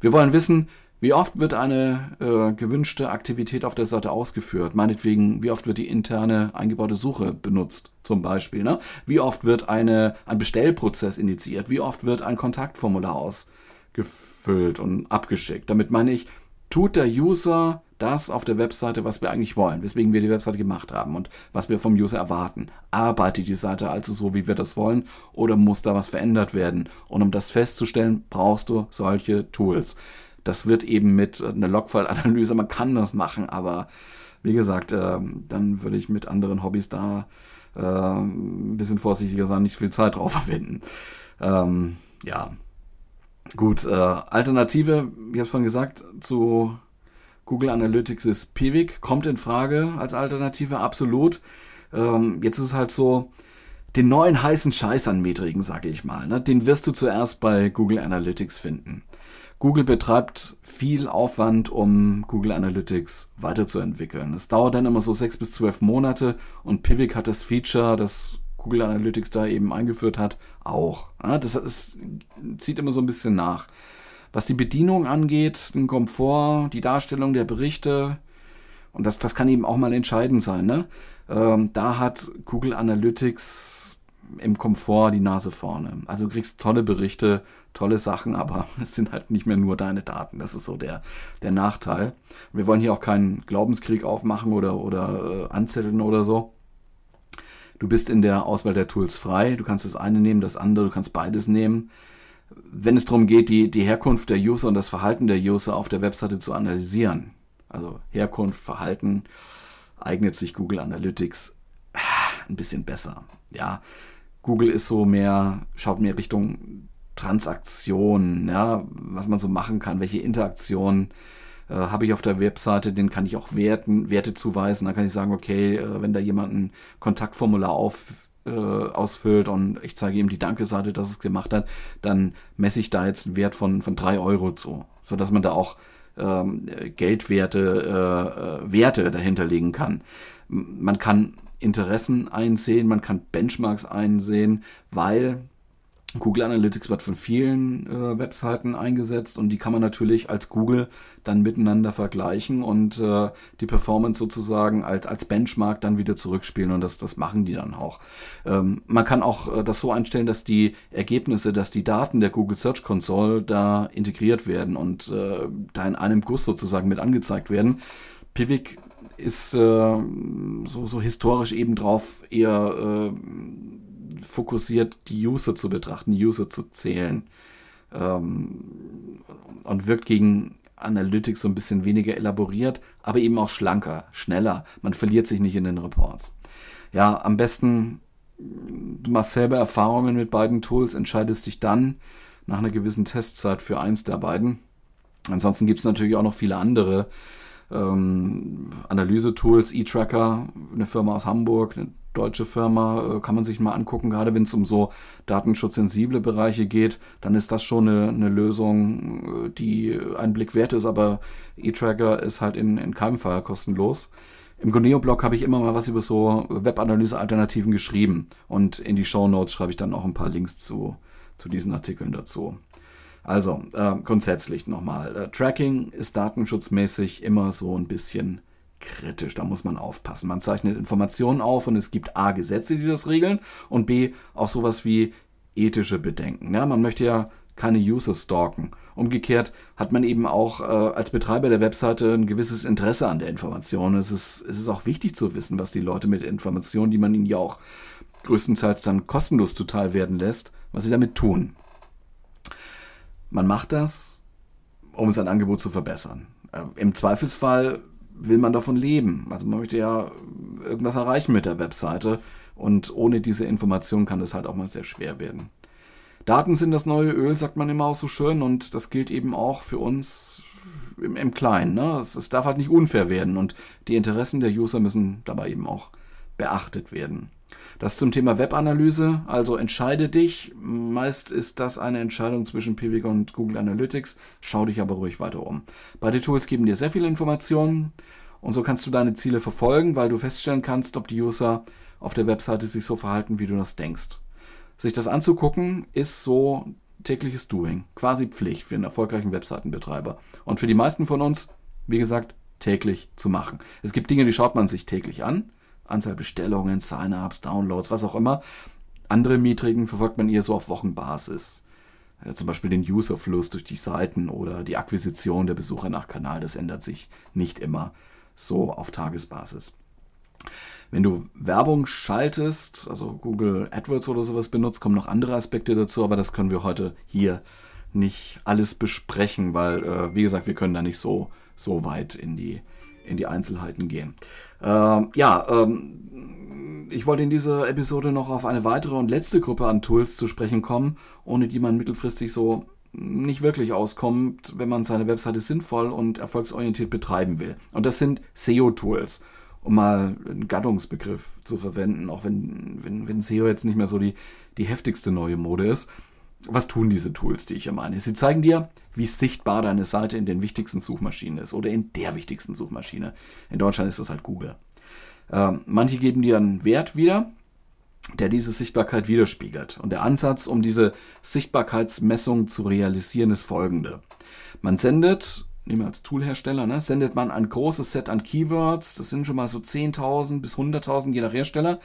Wir wollen wissen, wie oft wird eine äh, gewünschte Aktivität auf der Seite ausgeführt? Meinetwegen, wie oft wird die interne eingebaute Suche benutzt, zum Beispiel? Ne? Wie oft wird eine, ein Bestellprozess initiiert? Wie oft wird ein Kontaktformular ausgefüllt und abgeschickt? Damit meine ich, tut der User das auf der Webseite, was wir eigentlich wollen, weswegen wir die Webseite gemacht haben und was wir vom User erwarten. Arbeitet die Seite also so, wie wir das wollen oder muss da was verändert werden? Und um das festzustellen, brauchst du solche Tools. Das wird eben mit einer Logfile-Analyse, man kann das machen, aber wie gesagt, äh, dann würde ich mit anderen Hobbys da äh, ein bisschen vorsichtiger sein, nicht viel Zeit drauf verwenden. Ähm, ja, gut. Äh, Alternative, wie ich habe vorhin gesagt, zu Google Analytics ist Pivik, kommt in Frage als Alternative, absolut. Ähm, jetzt ist es halt so, den neuen heißen Scheiß an Metriken, sage ich mal, ne, den wirst du zuerst bei Google Analytics finden. Google betreibt viel Aufwand, um Google Analytics weiterzuentwickeln. Es dauert dann immer so sechs bis zwölf Monate und Pivik hat das Feature, das Google Analytics da eben eingeführt hat, auch. Ja, das ist, zieht immer so ein bisschen nach. Was die Bedienung angeht, den Komfort, die Darstellung der Berichte, und das, das kann eben auch mal entscheidend sein, ne? Ähm, da hat Google Analytics im Komfort die Nase vorne. Also du kriegst tolle Berichte, tolle Sachen, aber es sind halt nicht mehr nur deine Daten. Das ist so der, der Nachteil. Wir wollen hier auch keinen Glaubenskrieg aufmachen oder, oder äh, anzetteln oder so. Du bist in der Auswahl der Tools frei. Du kannst das eine nehmen, das andere, du kannst beides nehmen wenn es darum geht, die, die Herkunft der User und das Verhalten der User auf der Webseite zu analysieren, also Herkunft, Verhalten, eignet sich Google Analytics ah, ein bisschen besser. Ja, Google ist so mehr, schaut mehr Richtung Transaktionen, ja, was man so machen kann, welche Interaktionen äh, habe ich auf der Webseite, den kann ich auch Werten, Werte zuweisen. Dann kann ich sagen, okay, äh, wenn da jemand ein Kontaktformular auf, äh, ausfüllt und ich zeige ihm die Danke-Seite, dass es gemacht hat, dann messe ich da jetzt einen Wert von, von 3 Euro zu, sodass man da auch ähm, Geldwerte, äh, äh, Werte dahinterlegen kann. Man kann Interessen einsehen, man kann Benchmarks einsehen, weil Google Analytics wird von vielen äh, Webseiten eingesetzt und die kann man natürlich als Google dann miteinander vergleichen und äh, die Performance sozusagen als, als Benchmark dann wieder zurückspielen und das, das machen die dann auch. Ähm, man kann auch äh, das so einstellen, dass die Ergebnisse, dass die Daten der Google Search Console da integriert werden und äh, da in einem Guss sozusagen mit angezeigt werden. Pivik ist äh, so, so historisch eben drauf eher äh, fokussiert, die User zu betrachten, die User zu zählen. Ähm, und wirkt gegen Analytics so ein bisschen weniger elaboriert, aber eben auch schlanker, schneller. Man verliert sich nicht in den Reports. Ja, am besten, du machst selber Erfahrungen mit beiden Tools, entscheidest dich dann nach einer gewissen Testzeit für eins der beiden. Ansonsten gibt es natürlich auch noch viele andere ähm, Analyse-Tools, E-Tracker, eine Firma aus Hamburg, eine deutsche Firma, äh, kann man sich mal angucken, gerade wenn es um so datenschutzsensible Bereiche geht, dann ist das schon eine, eine Lösung, äh, die einen Blick wert ist, aber E-Tracker ist halt in, in keinem Fall kostenlos. Im Goneo-Blog habe ich immer mal was über so Webanalyse-Alternativen geschrieben und in die Show Notes schreibe ich dann auch ein paar Links zu, zu diesen Artikeln dazu. Also, äh, grundsätzlich nochmal. Äh, Tracking ist datenschutzmäßig immer so ein bisschen kritisch. Da muss man aufpassen. Man zeichnet Informationen auf und es gibt A, Gesetze, die das regeln und B, auch sowas wie ethische Bedenken. Ja, man möchte ja keine User stalken. Umgekehrt hat man eben auch äh, als Betreiber der Webseite ein gewisses Interesse an der Information. Es ist, es ist auch wichtig zu wissen, was die Leute mit Informationen, die man ihnen ja auch größtenteils dann kostenlos zuteil werden lässt, was sie damit tun. Man macht das, um sein Angebot zu verbessern. Äh, Im Zweifelsfall will man davon leben. Also man möchte ja irgendwas erreichen mit der Webseite und ohne diese Information kann das halt auch mal sehr schwer werden. Daten sind das neue Öl, sagt man immer auch so schön und das gilt eben auch für uns im, im Kleinen. Ne? Es, es darf halt nicht unfair werden und die Interessen der User müssen dabei eben auch beachtet werden. Das zum Thema Webanalyse, also entscheide dich. Meist ist das eine Entscheidung zwischen Pivik und Google Analytics. Schau dich aber ruhig weiter um. Beide Tools geben dir sehr viele Informationen und so kannst du deine Ziele verfolgen, weil du feststellen kannst, ob die User auf der Webseite sich so verhalten, wie du das denkst. Sich das anzugucken, ist so tägliches Doing, quasi Pflicht für einen erfolgreichen Webseitenbetreiber. Und für die meisten von uns, wie gesagt, täglich zu machen. Es gibt Dinge, die schaut man sich täglich an Anzahl Bestellungen, Sign-ups, Downloads, was auch immer. Andere Metriken verfolgt man eher so auf Wochenbasis. Ja, zum Beispiel den Userfluss durch die Seiten oder die Akquisition der Besucher nach Kanal. Das ändert sich nicht immer so auf Tagesbasis. Wenn du Werbung schaltest, also Google AdWords oder sowas benutzt, kommen noch andere Aspekte dazu, aber das können wir heute hier nicht alles besprechen, weil, äh, wie gesagt, wir können da nicht so, so weit in die, in die Einzelheiten gehen. Ähm, ja, ähm, ich wollte in dieser Episode noch auf eine weitere und letzte Gruppe an Tools zu sprechen kommen, ohne die man mittelfristig so nicht wirklich auskommt, wenn man seine Webseite sinnvoll und erfolgsorientiert betreiben will. Und das sind SEO-Tools, um mal einen Gattungsbegriff zu verwenden, auch wenn, wenn, wenn SEO jetzt nicht mehr so die, die heftigste neue Mode ist. Was tun diese Tools, die ich hier meine? Sie zeigen dir, wie sichtbar deine Seite in den wichtigsten Suchmaschinen ist oder in der wichtigsten Suchmaschine. In Deutschland ist das halt Google. Ähm, manche geben dir einen Wert wieder, der diese Sichtbarkeit widerspiegelt. Und der Ansatz, um diese Sichtbarkeitsmessung zu realisieren, ist folgende. Man sendet, nehmen wir als Toolhersteller, ne, sendet man ein großes Set an Keywords, das sind schon mal so 10.000 bis 100.000 je nach Hersteller,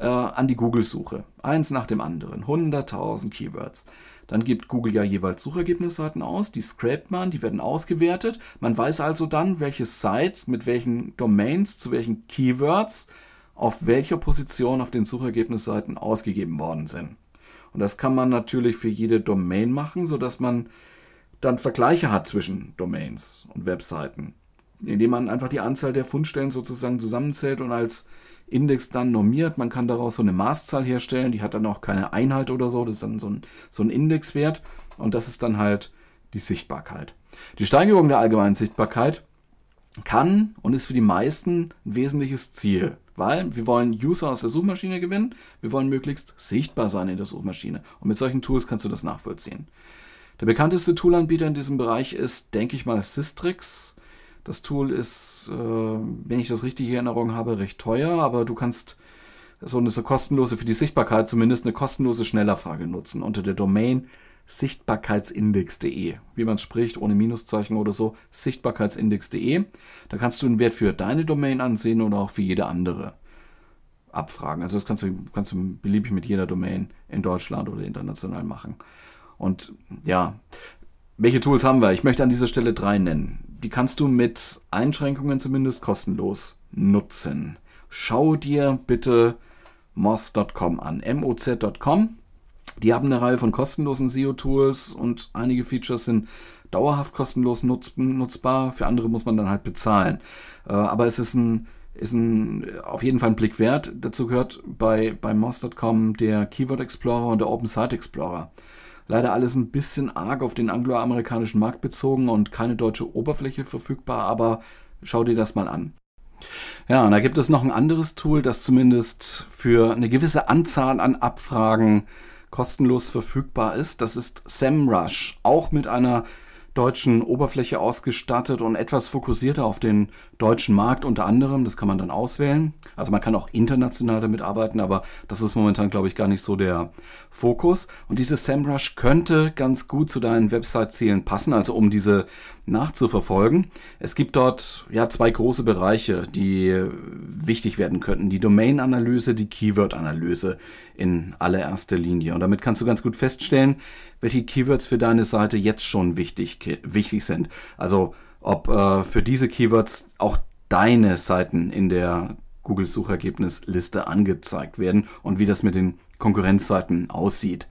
äh, an die Google-Suche. Eins nach dem anderen. 100.000 Keywords. Dann gibt Google ja jeweils Suchergebnisseiten aus, die scrapt man, die werden ausgewertet. Man weiß also dann, welche Sites mit welchen Domains zu welchen Keywords auf welcher Position auf den Suchergebnisseiten ausgegeben worden sind. Und das kann man natürlich für jede Domain machen, sodass man dann Vergleiche hat zwischen Domains und Webseiten, indem man einfach die Anzahl der Fundstellen sozusagen zusammenzählt und als Index dann normiert. Man kann daraus so eine Maßzahl herstellen, die hat dann auch keine Einheit oder so, das ist dann so ein, so ein Indexwert und das ist dann halt die Sichtbarkeit. Die Steigerung der allgemeinen Sichtbarkeit kann und ist für die meisten ein wesentliches Ziel, weil wir wollen User aus der Suchmaschine gewinnen, wir wollen möglichst sichtbar sein in der Suchmaschine und mit solchen Tools kannst du das nachvollziehen. Der bekannteste Toolanbieter in diesem Bereich ist, denke ich mal, Systrix. Das Tool ist, äh, wenn ich das richtig in Erinnerung habe, recht teuer, aber du kannst so eine so kostenlose, für die Sichtbarkeit zumindest eine kostenlose Schnellerfrage nutzen unter der Domain sichtbarkeitsindex.de, wie man spricht, ohne Minuszeichen oder so, sichtbarkeitsindex.de. Da kannst du einen Wert für deine Domain ansehen oder auch für jede andere abfragen. Also das kannst du, kannst du beliebig mit jeder Domain in Deutschland oder international machen. Und ja, welche Tools haben wir? Ich möchte an dieser Stelle drei nennen. Die kannst du mit Einschränkungen zumindest kostenlos nutzen. Schau dir bitte moz.com an, moz.com. Die haben eine Reihe von kostenlosen SEO-Tools und einige Features sind dauerhaft kostenlos nutz nutzbar. Für andere muss man dann halt bezahlen. Äh, aber es ist ein ist ein, auf jeden Fall ein Blick wert. Dazu gehört bei, bei Moz.com der Keyword Explorer und der Open Site Explorer. Leider alles ein bisschen arg auf den angloamerikanischen Markt bezogen und keine deutsche Oberfläche verfügbar, aber schau dir das mal an. Ja, und da gibt es noch ein anderes Tool, das zumindest für eine gewisse Anzahl an Abfragen kostenlos verfügbar ist. Das ist SEMrush, auch mit einer deutschen Oberfläche ausgestattet und etwas fokussierter auf den deutschen Markt unter anderem. Das kann man dann auswählen. Also man kann auch international damit arbeiten, aber das ist momentan, glaube ich, gar nicht so der Fokus. Und dieses SEMrush könnte ganz gut zu deinen Website-Zielen passen, also um diese nachzuverfolgen. Es gibt dort ja zwei große Bereiche, die wichtig werden könnten. Die Domain-Analyse, die Keyword-Analyse in allererster Linie. Und damit kannst du ganz gut feststellen, welche Keywords für deine Seite jetzt schon wichtig, wichtig sind. Also ob äh, für diese Keywords auch deine Seiten in der Google-Suchergebnisliste angezeigt werden und wie das mit den Konkurrenzseiten aussieht.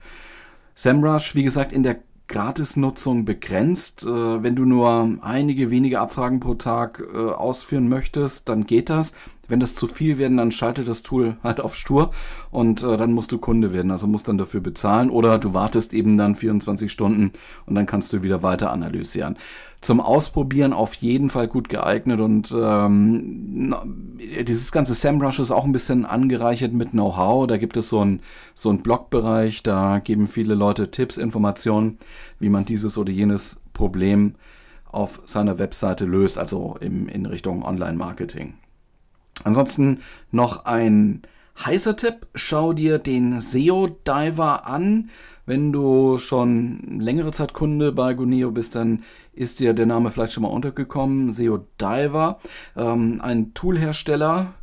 SEMrush, wie gesagt, in der Gratisnutzung begrenzt. Äh, wenn du nur einige wenige Abfragen pro Tag äh, ausführen möchtest, dann geht das. Wenn das zu viel werden, dann schaltet das Tool halt auf stur und äh, dann musst du Kunde werden, also musst dann dafür bezahlen oder du wartest eben dann 24 Stunden und dann kannst du wieder weiter analysieren. Zum Ausprobieren auf jeden Fall gut geeignet und ähm, dieses ganze SEMrush ist auch ein bisschen angereichert mit Know-how. Da gibt es so einen so einen Blogbereich, da geben viele Leute Tipps, Informationen, wie man dieses oder jenes Problem auf seiner Webseite löst, also im, in Richtung Online-Marketing. Ansonsten noch ein heißer Tipp. Schau dir den SEO Diver an. Wenn du schon längere Zeit Kunde bei Guneo bist, dann ist dir der Name vielleicht schon mal untergekommen. SEO Diver, ähm, ein Toolhersteller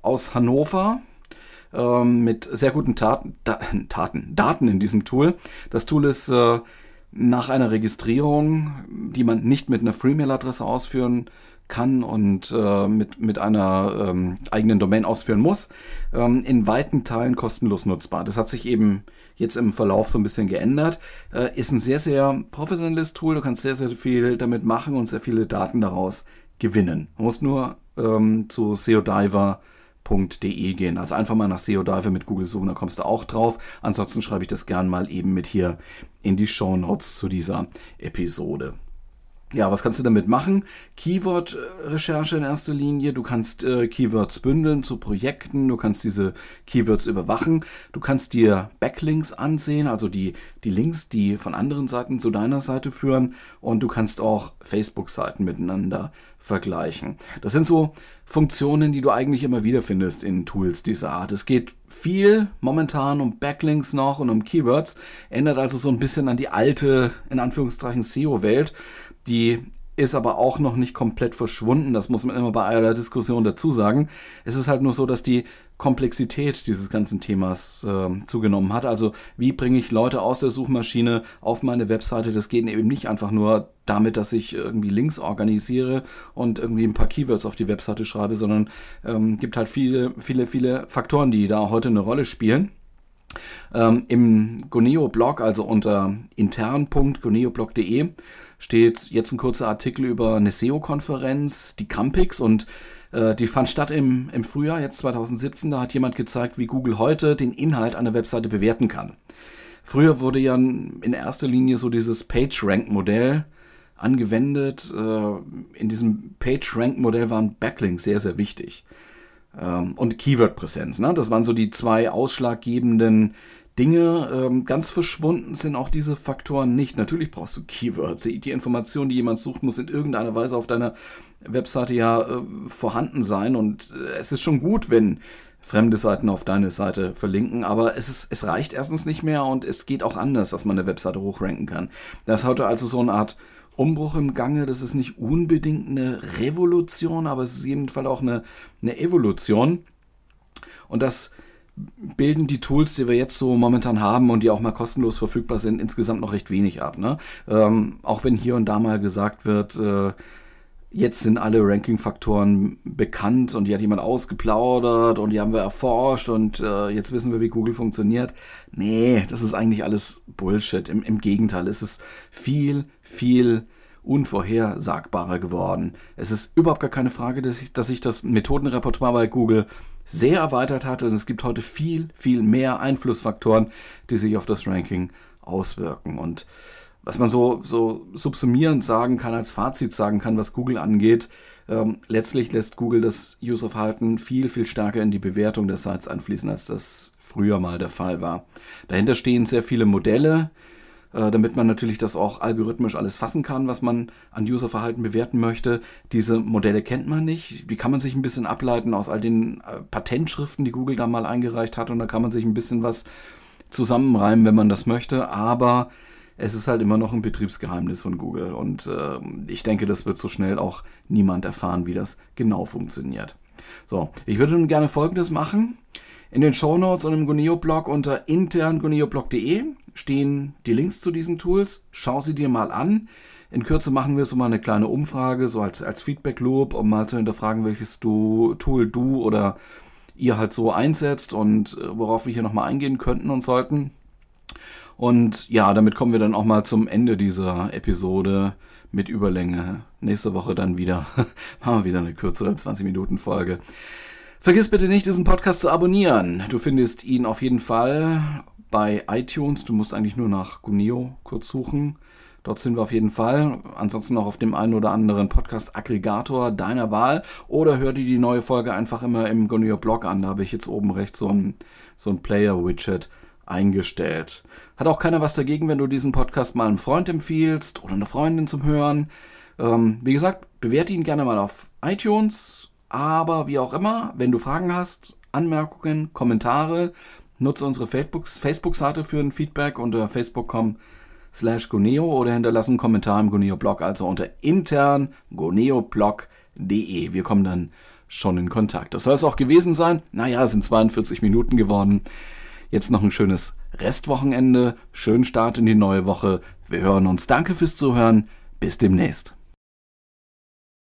aus Hannover ähm, mit sehr guten Taten, Taten, Daten in diesem Tool. Das Tool ist äh, nach einer Registrierung, die man nicht mit einer Freemail-Adresse ausführen kann und äh, mit, mit einer ähm, eigenen Domain ausführen muss, ähm, in weiten Teilen kostenlos nutzbar. Das hat sich eben jetzt im Verlauf so ein bisschen geändert. Äh, ist ein sehr, sehr professionelles Tool. Du kannst sehr, sehr viel damit machen und sehr viele Daten daraus gewinnen. Du musst nur ähm, zu seodiver.de gehen. Also einfach mal nach SEO mit Google suchen, da kommst du auch drauf. Ansonsten schreibe ich das gern mal eben mit hier in die Show Notes zu dieser Episode. Ja, was kannst du damit machen? Keyword-Recherche in erster Linie. Du kannst äh, Keywords bündeln zu Projekten. Du kannst diese Keywords überwachen. Du kannst dir Backlinks ansehen, also die, die Links, die von anderen Seiten zu deiner Seite führen. Und du kannst auch Facebook-Seiten miteinander vergleichen. Das sind so Funktionen, die du eigentlich immer wieder findest in Tools dieser Art. Es geht viel momentan um Backlinks noch und um Keywords, ändert also so ein bisschen an die alte, in Anführungszeichen, SEO-Welt. Die ist aber auch noch nicht komplett verschwunden. Das muss man immer bei aller Diskussion dazu sagen. Es ist halt nur so, dass die Komplexität dieses ganzen Themas äh, zugenommen hat. Also wie bringe ich Leute aus der Suchmaschine auf meine Webseite? Das geht eben nicht einfach nur damit, dass ich irgendwie Links organisiere und irgendwie ein paar Keywords auf die Webseite schreibe, sondern ähm, gibt halt viele, viele, viele Faktoren, die da heute eine Rolle spielen. Ähm, Im Goneo-Blog, also unter intern.goneoblog.de, steht jetzt ein kurzer Artikel über eine SEO-Konferenz, die Campix, und äh, die fand statt im, im Frühjahr, jetzt 2017. Da hat jemand gezeigt, wie Google heute den Inhalt einer Webseite bewerten kann. Früher wurde ja in erster Linie so dieses PageRank-Modell angewendet. Äh, in diesem PageRank-Modell waren Backlinks sehr, sehr wichtig ähm, und Keyword-Präsenz. Ne? Das waren so die zwei ausschlaggebenden Dinge. Ähm, ganz verschwunden sind auch diese Faktoren nicht. Natürlich brauchst du Keywords. Die, die Information, die jemand sucht, muss in irgendeiner Weise auf deiner Webseite ja äh, vorhanden sein. Und äh, es ist schon gut, wenn fremde Seiten auf deine Seite verlinken, aber es, ist, es reicht erstens nicht mehr und es geht auch anders, dass man eine Webseite hochranken kann. Das heute also so eine Art Umbruch im Gange. Das ist nicht unbedingt eine Revolution, aber es ist jedenfalls auch eine, eine Evolution. Und das bilden die Tools, die wir jetzt so momentan haben und die auch mal kostenlos verfügbar sind, insgesamt noch recht wenig ab. Ne? Ähm, auch wenn hier und da mal gesagt wird, äh, jetzt sind alle Ranking-Faktoren bekannt und die hat jemand ausgeplaudert und die haben wir erforscht und äh, jetzt wissen wir, wie Google funktioniert. Nee, das ist eigentlich alles Bullshit. Im, im Gegenteil, es ist viel, viel unvorhersagbarer geworden. Es ist überhaupt gar keine Frage, dass sich dass ich das Methodenrepertoire bei Google sehr erweitert hat und es gibt heute viel, viel mehr Einflussfaktoren, die sich auf das Ranking auswirken. Und was man so, so subsumierend sagen kann, als Fazit sagen kann, was Google angeht, ähm, letztlich lässt Google das Userverhalten viel, viel stärker in die Bewertung der Sites einfließen, als das früher mal der Fall war. Dahinter stehen sehr viele Modelle, äh, damit man natürlich das auch algorithmisch alles fassen kann, was man an Userverhalten bewerten möchte. Diese Modelle kennt man nicht. Die kann man sich ein bisschen ableiten aus all den äh, Patentschriften, die Google da mal eingereicht hat. Und da kann man sich ein bisschen was zusammenreimen, wenn man das möchte. Aber es ist halt immer noch ein Betriebsgeheimnis von Google und äh, ich denke, das wird so schnell auch niemand erfahren, wie das genau funktioniert. So, ich würde nun gerne Folgendes machen. In den Shownotes und im Guneo-Blog unter internguneo-blog.de stehen die Links zu diesen Tools. Schau sie dir mal an. In Kürze machen wir so mal eine kleine Umfrage, so als, als Feedback-Loop, um mal zu hinterfragen, welches du, Tool du oder ihr halt so einsetzt und äh, worauf wir hier nochmal eingehen könnten und sollten. Und ja, damit kommen wir dann auch mal zum Ende dieser Episode mit Überlänge. Nächste Woche dann wieder, machen wir wieder eine kürzere 20-Minuten-Folge. Vergiss bitte nicht, diesen Podcast zu abonnieren. Du findest ihn auf jeden Fall bei iTunes. Du musst eigentlich nur nach Guneo kurz suchen. Dort sind wir auf jeden Fall. Ansonsten auch auf dem einen oder anderen Podcast-Aggregator deiner Wahl. Oder hör dir die neue Folge einfach immer im Guneo Blog an. Da habe ich jetzt oben rechts so ein, so ein Player-Widget eingestellt. Hat auch keiner was dagegen, wenn du diesen Podcast mal einem Freund empfiehlst oder einer Freundin zum Hören. Ähm, wie gesagt, bewerte ihn gerne mal auf iTunes. Aber wie auch immer, wenn du Fragen hast, Anmerkungen, Kommentare, nutze unsere Facebook-Seite für ein Feedback unter facebook.com slash goneo oder hinterlasse einen Kommentar im Goneo-Blog, also unter intern goneoblog.de. Wir kommen dann schon in Kontakt. Das soll es auch gewesen sein. Naja, es sind 42 Minuten geworden. Jetzt noch ein schönes Restwochenende, schönen Start in die neue Woche. Wir hören uns. Danke fürs Zuhören. Bis demnächst.